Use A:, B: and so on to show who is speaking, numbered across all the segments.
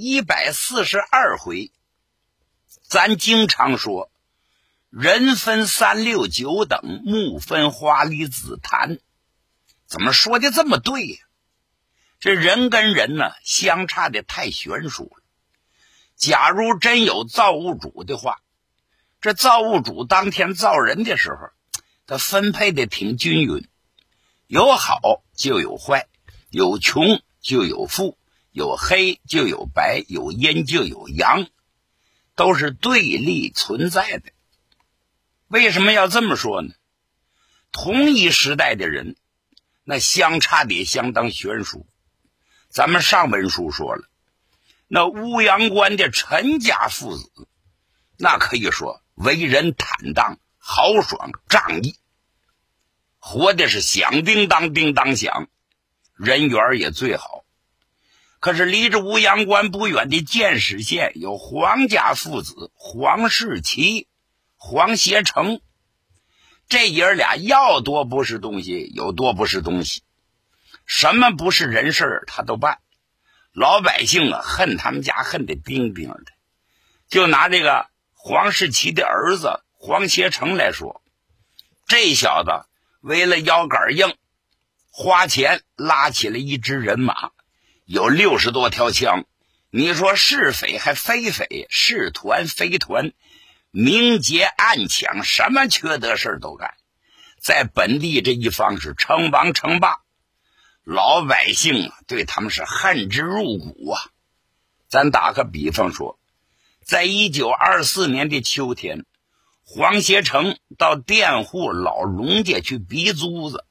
A: 一百四十二回，咱经常说，人分三六九等，木分花梨紫檀，怎么说的这么对呀？这人跟人呢，相差的太悬殊了。假如真有造物主的话，这造物主当天造人的时候，他分配的挺均匀，有好就有坏，有穷就有富。有黑就有白，有阴就有阳，都是对立存在的。为什么要这么说呢？同一时代的人，那相差的也相当悬殊。咱们上文书说了，那乌阳关的陈家父子，那可以说为人坦荡、豪爽、仗义，活的是响叮当、叮当响，人缘也最好。可是离着乌阳关不远的建始县有黄家父子黄世奇、黄协成，这爷俩要多不是东西有多不是东西，什么不是人事他都办。老百姓啊恨他们家恨得冰冰的。就拿这个黄世奇的儿子黄协成来说，这小子为了腰杆硬，花钱拉起了一支人马。有六十多条枪，你说是匪还非匪，是团非团，明劫暗抢，什么缺德事都干，在本地这一方是称王称霸，老百姓对他们是恨之入骨啊。咱打个比方说，在一九二四年的秋天，黄协成到佃户老龙家去逼租子，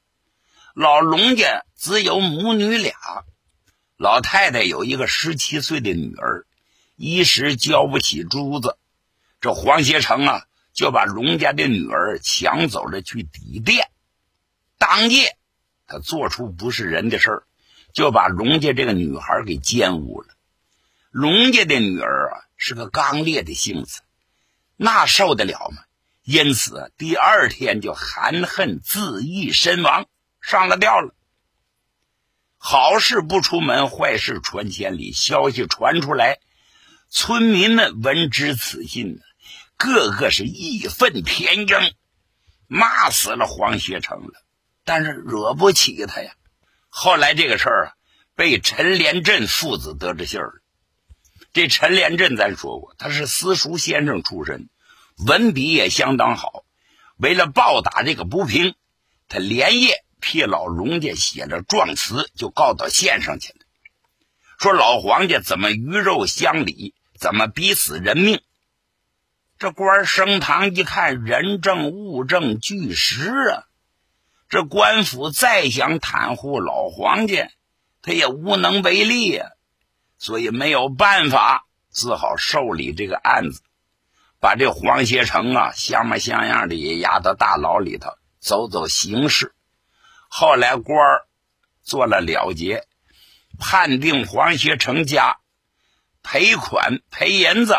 A: 老龙家只有母女俩。老太太有一个十七岁的女儿，一时交不起珠子，这黄协成啊就把龙家的女儿抢走了去抵店。当夜，他做出不是人的事儿，就把龙家这个女孩给奸污了。龙家的女儿啊是个刚烈的性子，那受得了吗？因此第二天就含恨自缢身亡，上了吊了。好事不出门，坏事传千里。消息传出来，村民们闻知此信，个个是义愤填膺，骂死了黄学成了。但是惹不起他呀。后来这个事儿啊，被陈连振父子得知信儿了。这陈连振咱说过，他是私塾先生出身，文笔也相当好。为了报答这个不平，他连夜。替老龙家写了状词，就告到县上去了。说老黄家怎么鱼肉乡里，怎么逼死人命。这官升堂一看，人证物证俱实啊！这官府再想袒护老黄家，他也无能为力呀。所以没有办法，只好受理这个案子，把这黄协成啊，像模像样的也押到大牢里头，走走形式。后来官儿做了了结，判定黄学成家赔款赔银子，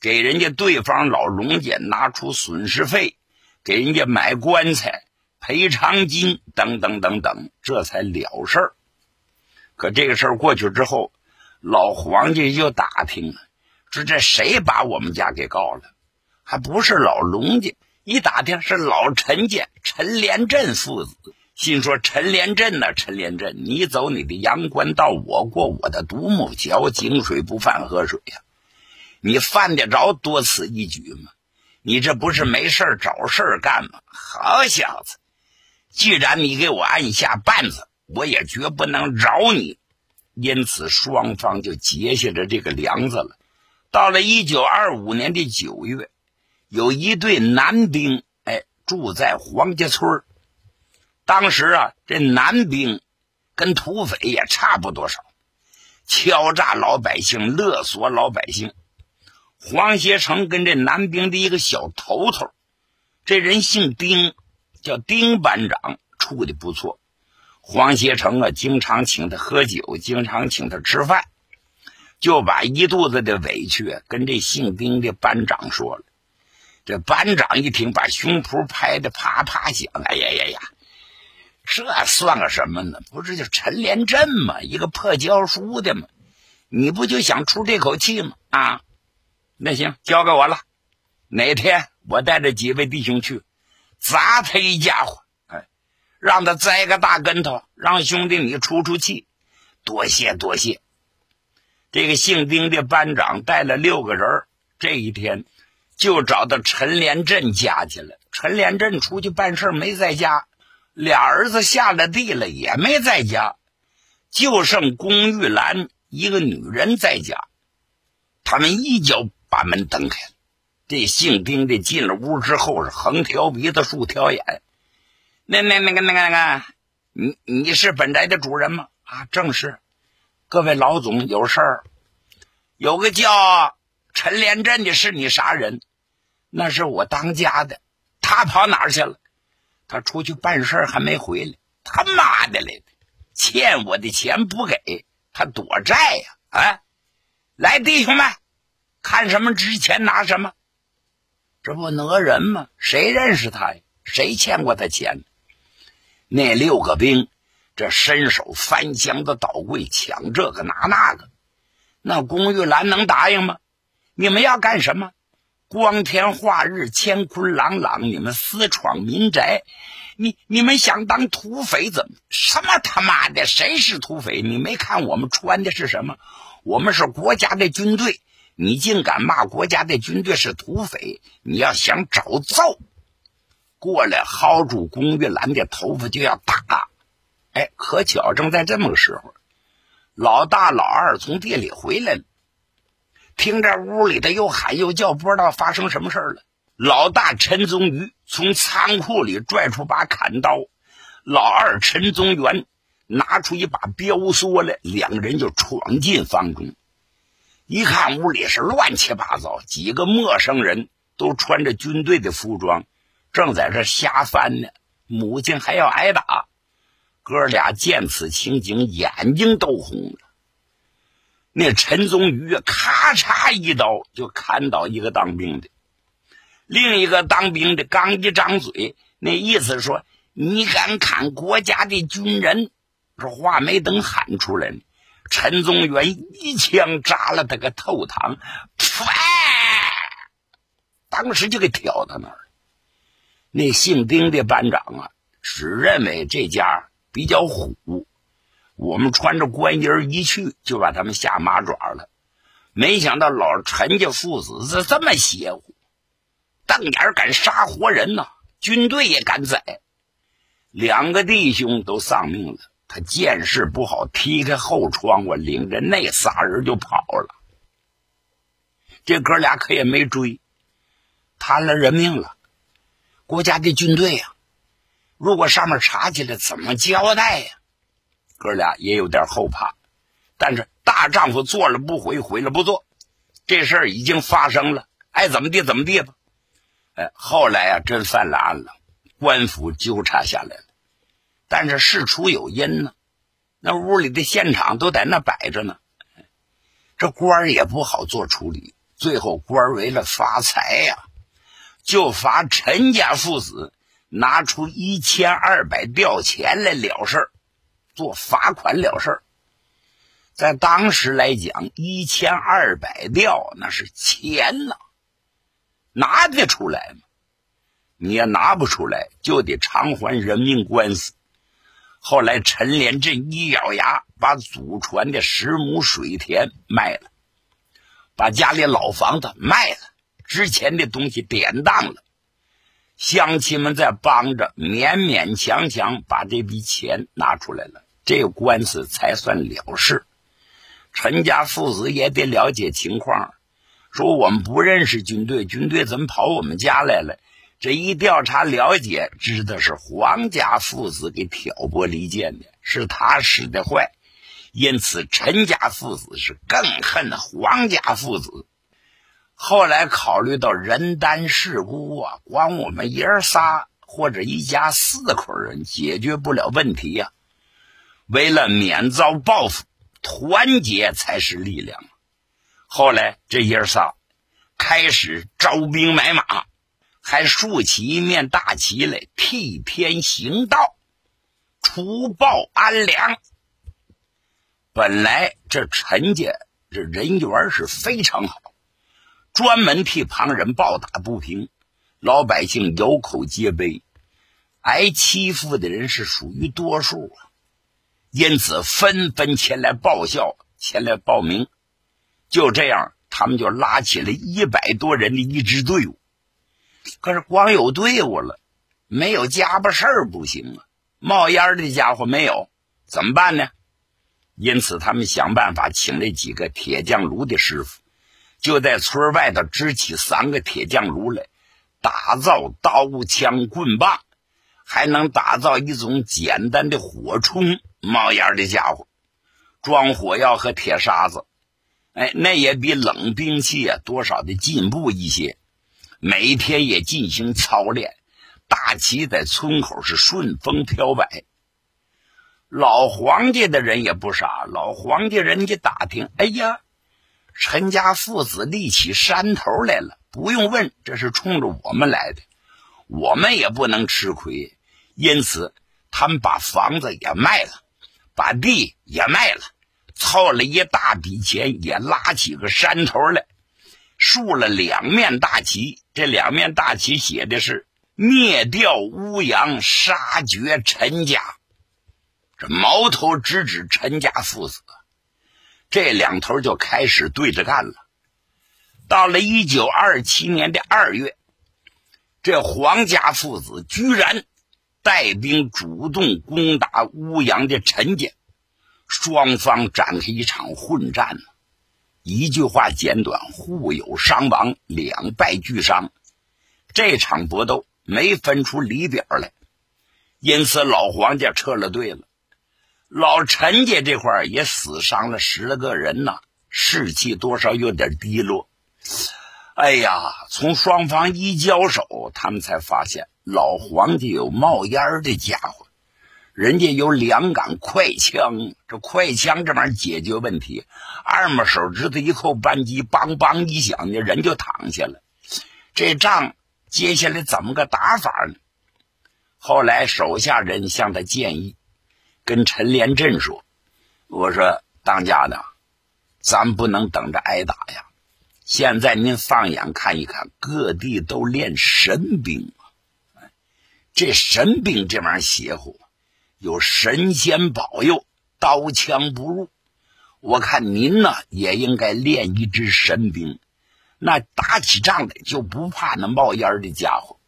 A: 给人家对方老龙家拿出损失费，给人家买棺材、赔偿金等等等等，这才了事儿。可这个事儿过去之后，老黄家就打听了，说这谁把我们家给告了？还不是老龙家？一打听是老陈家陈连振父子。心说：“陈连镇呐，陈连镇，你走你的阳关道，我过我的独木桥，井水不犯河水呀，你犯得着多此一举吗？你这不是没事找事干吗？好小子！既然你给我按下绊子，我也绝不能饶你。因此，双方就结下了这个梁子了。到了一九二五年的九月，有一对男兵，哎，住在黄家村当时啊，这男兵跟土匪也差不多少。敲诈老百姓，勒索老百姓。黄协成跟这南兵的一个小头头，这人姓丁，叫丁班长，处的不错。黄协成啊，经常请他喝酒，经常请他吃饭，就把一肚子的委屈跟这姓丁的班长说了。这班长一听，把胸脯拍的啪啪响。哎呀呀呀，这算个什么呢？不是就陈连镇吗？一个破教书的吗？你不就想出这口气吗？啊？那行，交给我了。哪天我带着几位弟兄去，砸他一家伙，哎，让他栽个大跟头，让兄弟你出出气。多谢多谢。这个姓丁的班长带了六个人，这一天就找到陈连镇家去了。陈连镇出去办事没在家，俩儿子下了地了也没在家，就剩龚玉兰一个女人在家。他们一脚。把门蹬开了，这姓丁的进了屋之后是横挑鼻子竖挑眼。那那那个那个那个，你你是本宅的主人吗？啊，正是。各位老总有事儿，有个叫陈连镇的是你啥人？那是我当家的，他跑哪儿去了？他出去办事还没回来。他妈的嘞，欠我的钱不给他躲债呀！啊，来，弟兄们。看什么值钱拿什么，这不讹人吗？谁认识他呀？谁欠过他钱？那六个兵，这伸手翻箱子倒柜抢这个拿那个，那龚玉兰能答应吗？你们要干什么？光天化日，乾坤朗朗，你们私闯民宅，你你们想当土匪怎么？什么他妈的？谁是土匪？你没看我们穿的是什么？我们是国家的军队。你竟敢骂国家的军队是土匪！你要想找揍，过来薅住龚玉兰的头发就要打。哎，可巧正在这么个时候，老大老二从地里回来了，听着屋里的又喊又叫，不知道发生什么事了。老大陈宗瑜从仓库里拽出把砍刀，老二陈宗元拿出一把标梭来，两人就闯进房中。一看屋里是乱七八糟，几个陌生人都穿着军队的服装，正在这瞎翻呢。母亲还要挨打，哥俩见此情景，眼睛都红了。那陈宗宇咔嚓一刀就砍倒一个当兵的，另一个当兵的刚一张嘴，那意思说你敢砍国家的军人，这话没等喊出来呢。陈宗元一枪扎了他个透膛，唰！当时就给挑到那儿了。那姓丁的班长啊，只认为这家比较虎，我们穿着官衣一去，就把他们下马爪了。没想到老陈家父子是这么邪乎，瞪眼敢杀活人呐！军队也敢宰，两个弟兄都丧命了。他见势不好，踢开后窗，户领着那仨人就跑了。这哥俩可也没追，摊了人命了。国家的军队呀，如果上面查起来，怎么交代呀？哥俩也有点后怕，但是大丈夫做了不悔，悔了不做。这事儿已经发生了，爱怎么地怎么地吧。哎，后来啊，真犯了案了，官府纠察下来了。但是事出有因呢，那屋里的现场都在那摆着呢，这官也不好做处理。最后官为了发财呀，就罚陈家父子拿出一千二百吊钱来了事儿，做罚款了事儿。在当时来讲，一千二百吊那是钱呐，拿得出来吗？你也拿不出来，就得偿还人命官司。后来，陈连镇一咬牙，把祖传的十亩水田卖了，把家里老房子卖了，之前的东西典当了。乡亲们在帮着，勉勉强强把这笔钱拿出来了，这官司才算了事。陈家父子也得了解情况，说我们不认识军队，军队怎么跑我们家来了？这一调查了解，知道是黄家父子给挑拨离间的，是他使的坏。因此陈家父子是更恨黄家父子。后来考虑到人单势孤啊，光我们爷儿仨或者一家四口人解决不了问题呀。为了免遭报复，团结才是力量。后来这爷儿仨开始招兵买马，还竖起一面大旗来替天行道，除暴安良。本来这陈家这人缘是非常好，专门替旁人抱打不平，老百姓有口皆碑，挨欺负的人是属于多数啊，因此纷纷前来报效，前来报名。就这样，他们就拉起了一百多人的一支队伍。可是光有队伍了，没有家伙事儿不行啊！冒烟的家伙没有，怎么办呢？因此，他们想办法请了几个铁匠炉的师傅，就在村外头支起三个铁匠炉来，打造刀枪棍棒，还能打造一种简单的火铳，冒烟的家伙，装火药和铁沙子。哎，那也比冷兵器啊多少的进步一些。每天也进行操练，大旗在村口是顺风飘摆。老黄家的人也不傻，老黄家人家打听，哎呀，陈家父子立起山头来了，不用问，这是冲着我们来的，我们也不能吃亏，因此他们把房子也卖了，把地也卖了，凑了一大笔钱，也拉起个山头来，竖了两面大旗，这两面大旗写的是“灭掉乌阳，杀绝陈家”。这矛头直指陈家父子，这两头就开始对着干了。到了一九二七年的二月，这黄家父子居然带兵主动攻打乌阳的陈家，双方展开一场混战。一句话简短：互有伤亡，两败俱伤。这场搏斗没分出里表来，因此老黄家撤了队了。老陈家这块也死伤了十来个人呐，士气多少有点低落。哎呀，从双方一交手，他们才发现老黄家有冒烟的家伙，人家有两杆快枪，这快枪这玩意儿解决问题，二拇手指头一扣扳机，梆梆一响，那人就躺下了。这仗接下来怎么个打法呢？后来手下人向他建议。跟陈连振说：“我说当家的，咱不能等着挨打呀！现在您放眼看一看，各地都练神兵啊这神兵这玩意邪乎，有神仙保佑，刀枪不入。我看您呢，也应该练一支神兵，那打起仗来就不怕那冒烟的家伙。”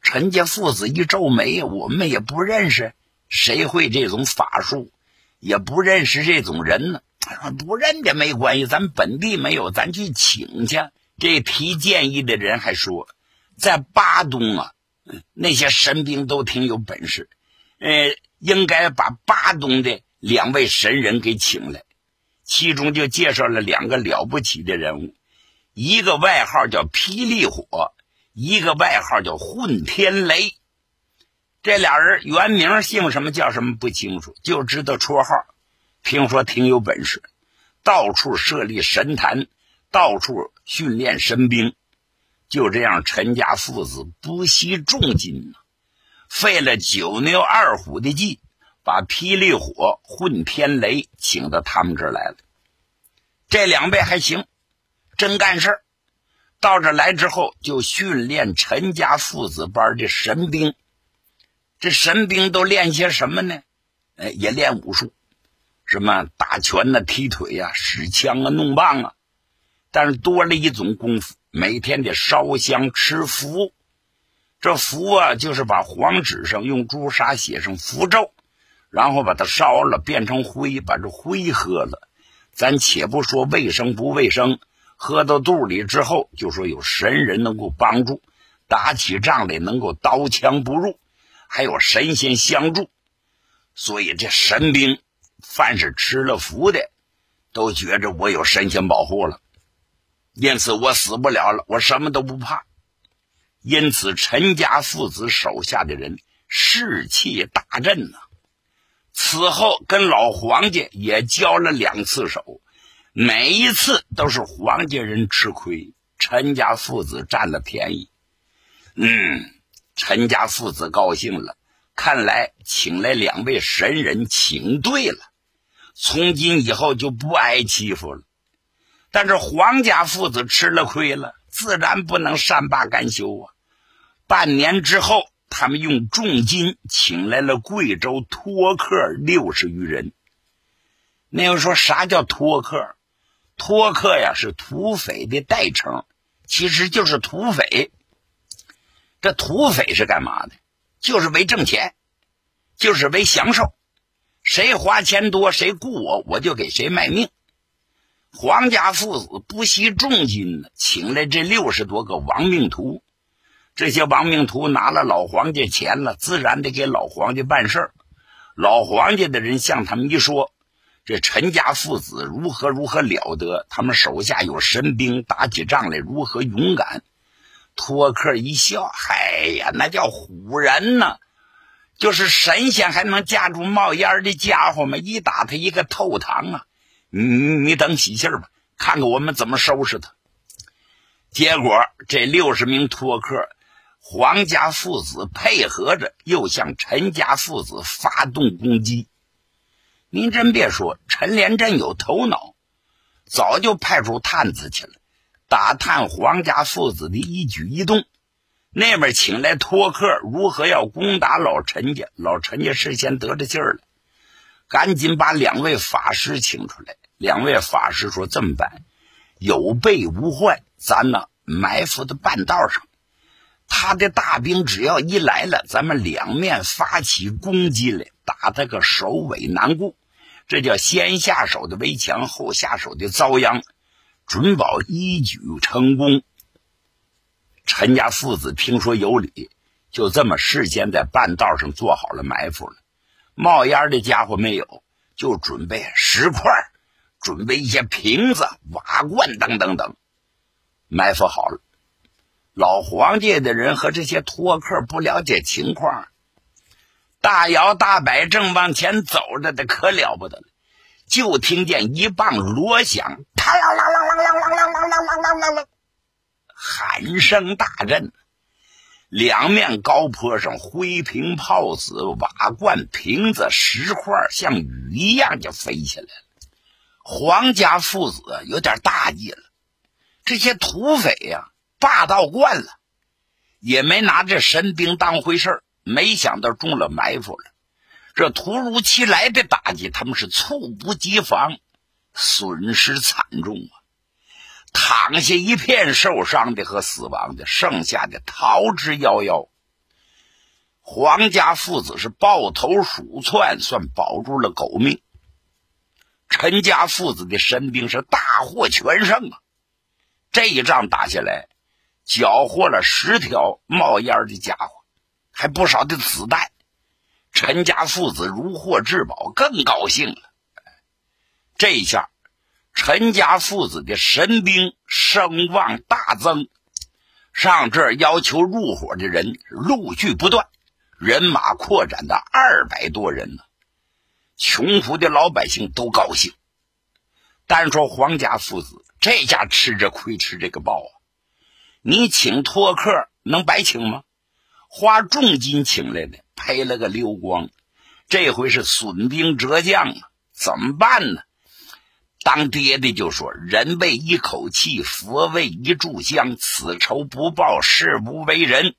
A: 陈家父子一皱眉：“我们也不认识。”谁会这种法术，也不认识这种人呢？不认得没关系，咱本地没有，咱去请去。这提建议的人还说，在巴东啊，那些神兵都挺有本事，呃，应该把巴东的两位神人给请来。其中就介绍了两个了不起的人物，一个外号叫霹雳火，一个外号叫混天雷。这俩人原名姓什么叫什么不清楚，就知道绰号。听说挺有本事，到处设立神坛，到处训练神兵。就这样，陈家父子不惜重金呐，费了九牛二虎的劲，把霹雳火、混天雷请到他们这儿来了。这两位还行，真干事。到这来之后，就训练陈家父子班的神兵。这神兵都练些什么呢？哎，也练武术，什么打拳呐、踢腿呀、使枪啊、弄棒啊。但是多了一种功夫，每天得烧香吃符。这符啊，就是把黄纸上用朱砂写上符咒，然后把它烧了，变成灰，把这灰喝了。咱且不说卫生不卫生，喝到肚里之后，就说有神人能够帮助，打起仗来能够刀枪不入。还有神仙相助，所以这神兵凡是吃了符的，都觉着我有神仙保护了，因此我死不了了，我什么都不怕。因此，陈家父子手下的人士气大振呐。此后，跟老黄家也交了两次手，每一次都是黄家人吃亏，陈家父子占了便宜。嗯，陈家父子高兴了，看来请来两位神人，请对了，从今以后就不挨欺负了。但是黄家父子吃了亏了，自然不能善罢甘休啊。半年之后。他们用重金请来了贵州托客六十余人。那又说啥叫托客？托客呀，是土匪的代称，其实就是土匪。这土匪是干嘛的？就是为挣钱，就是为享受。谁花钱多，谁雇我，我就给谁卖命。黄家父子不惜重金呢，请来这六十多个亡命徒。这些亡命徒拿了老黄家钱了，自然得给老黄家办事儿。老黄家的人向他们一说，这陈家父子如何如何了得，他们手下有神兵，打起仗来如何勇敢。托克一笑：“嗨呀，那叫唬人呢！就是神仙还能架住冒烟的家伙吗？一打他一个透堂啊！你你等喜信吧，看看我们怎么收拾他。”结果这六十名托克。黄家父子配合着，又向陈家父子发动攻击。您真别说，陈连镇有头脑，早就派出探子去了，打探黄家父子的一举一动。那边请来托客，如何要攻打老陈家？老陈家事先得着信儿了，赶紧把两位法师请出来。两位法师说：“这么办？有备无患，咱呢埋伏在半道上。”他的大兵只要一来了，咱们两面发起攻击来，打他个首尾难顾。这叫先下手的围墙，后下手的遭殃，准保一举成功。陈家父子听说有理，就这么事先在半道上做好了埋伏了。冒烟的家伙没有，就准备石块，准备一些瓶子、瓦罐等等等，埋伏好了。老黄家的人和这些托客不了解情况，大摇大摆正往前走着的可了不得了，就听见一棒锣响，嘡啷啷喊声大震两面高坡上灰瓶炮子瓦罐瓶子石块像雨一样就飞起来了。黄家父子有点大意了。这些土匪呀霸道惯了也没拿这神兵当回事没想到中了埋伏了。这突如其来的打击他们是猝不及防损失惨重啊。躺下一片受伤的和死亡的，剩下的逃之夭夭。黄家父子是抱头鼠窜，算保住了狗命。陈家父子的神兵是大获全胜啊！这一仗打下来。缴获了十条冒烟的家伙，还不少的子弹。陈家父子如获至宝，更高兴了。这一下，陈家父子的神兵声望大增，上这儿要求入伙的人陆续不断，人马扩展到二百多人呢。穷苦的老百姓都高兴。单说黄家父子，这下吃着亏，吃这个包啊！你请托客能白请吗？花重金请来的，赔了个溜光。这回是损兵折将啊，怎么办呢？当爹的就说：“人为一口气，佛为一炷香，此仇不报，誓不为人。”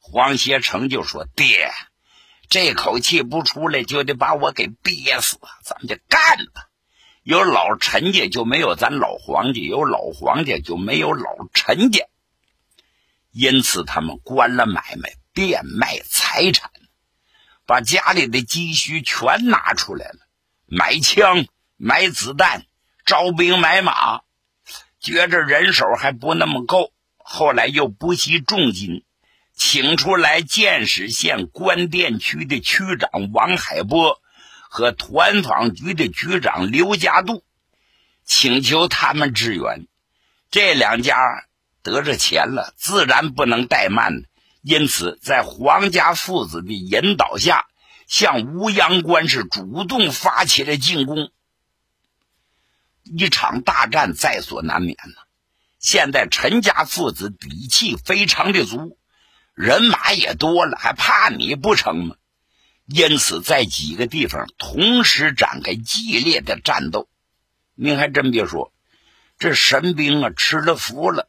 A: 黄协成就说：“爹，这口气不出来，就得把我给憋死，咱们就干吧。有老陈家就没有咱老黄家，有老黄家就没有老陈家。”因此，他们关了买卖，变卖财产，把家里的积蓄全拿出来了，买枪、买子弹、招兵买马，觉着人手还不那么够，后来又不惜重金，请出来建始县关店区的区长王海波和团防局的局长刘家渡，请求他们支援。这两家得着钱了，自然不能怠慢因此，在黄家父子的引导下，向吴阳关是主动发起了进攻。一场大战在所难免呢。现在陈家父子底气非常的足，人马也多了，还怕你不成吗？因此，在几个地方同时展开激烈的战斗。您还真别说，这神兵啊吃了福了，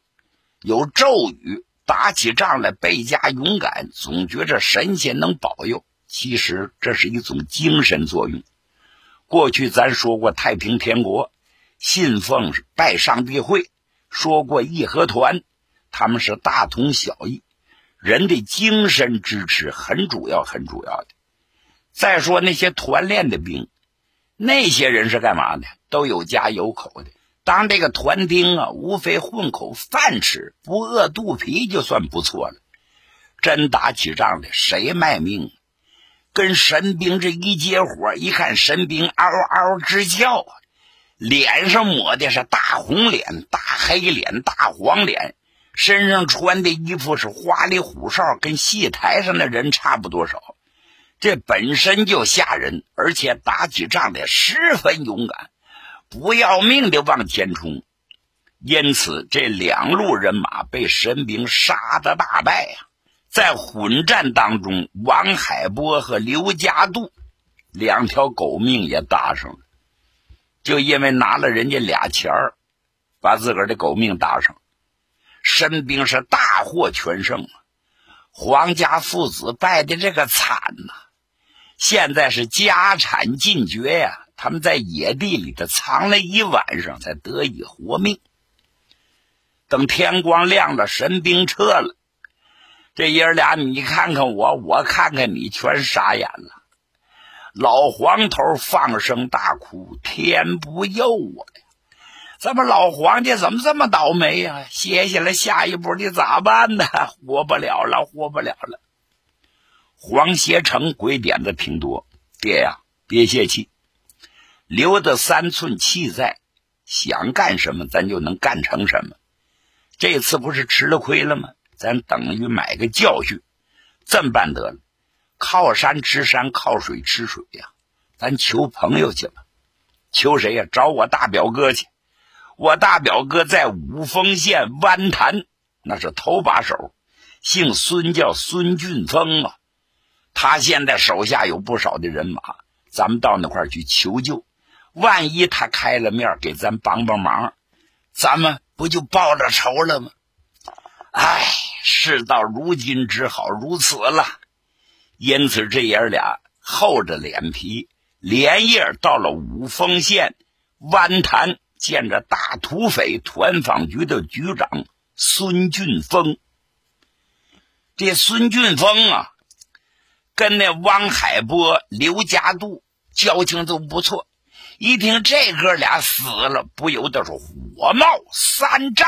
A: 有咒语，打起仗来倍加勇敢，总觉着神仙能保佑。其实这是一种精神作用。过去咱说过太平天国，信奉拜上帝会。说过义和团，他们是大同小异，人的精神支持很主要，很主要的。再说那些团练的兵，那些人是干嘛的？都有家有口的。当这个团丁啊，无非混口饭吃，不饿肚皮就算不错了。真打起仗来，谁卖命？跟神兵这一接火，一看神兵嗷嗷直叫啊！脸上抹的是大红脸、大黑脸、大黄脸，身上穿的衣服是花里胡哨，跟戏台上的人差不多少。这本身就吓人，而且打起仗来十分勇敢，不要命的往前冲。因此，这两路人马被神兵杀的大败呀！在混战当中，王海波和刘家渡两条狗命也搭上了。就因为拿了人家俩钱儿，把自个儿的狗命搭上，申兵是大获全胜啊！黄家父子败的这个惨呐，现在是家产尽绝呀！他们在野地里头藏了一晚上，才得以活命。等天光亮了，神兵撤了，这爷俩你看看我，我看看你，全傻眼了。老黄头放声大哭：“天不佑我呀！咱们老黄家怎么这么倒霉呀？歇下来下一步你咋办呢？活不了了，活不了了！”黄协成鬼点子挺多，爹呀，别泄气，留得三寸气在，想干什么咱就能干成什么。这次不是吃了亏了吗？咱等于买个教训，这么办得了。靠山吃山，靠水吃水呀！咱求朋友去吧，求谁呀？找我大表哥去。我大表哥在五峰县湾潭，那是头把手，姓孙，叫孙俊峰啊。他现在手下有不少的人马，咱们到那块去求救。万一他开了面，给咱帮帮忙，咱们不就报了仇了吗？唉，事到如今，只好如此了。因此，这爷俩厚着脸皮，连夜到了五丰县湾潭，见着大土匪团防局的局长孙俊峰。这孙俊峰啊，跟那汪海波、刘家渡交情都不错。一听这哥俩死了，不由得是火冒三丈。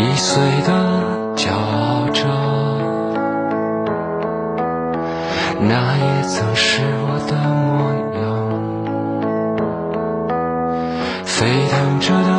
B: 易碎的骄傲着那也曾是我的模样沸腾着的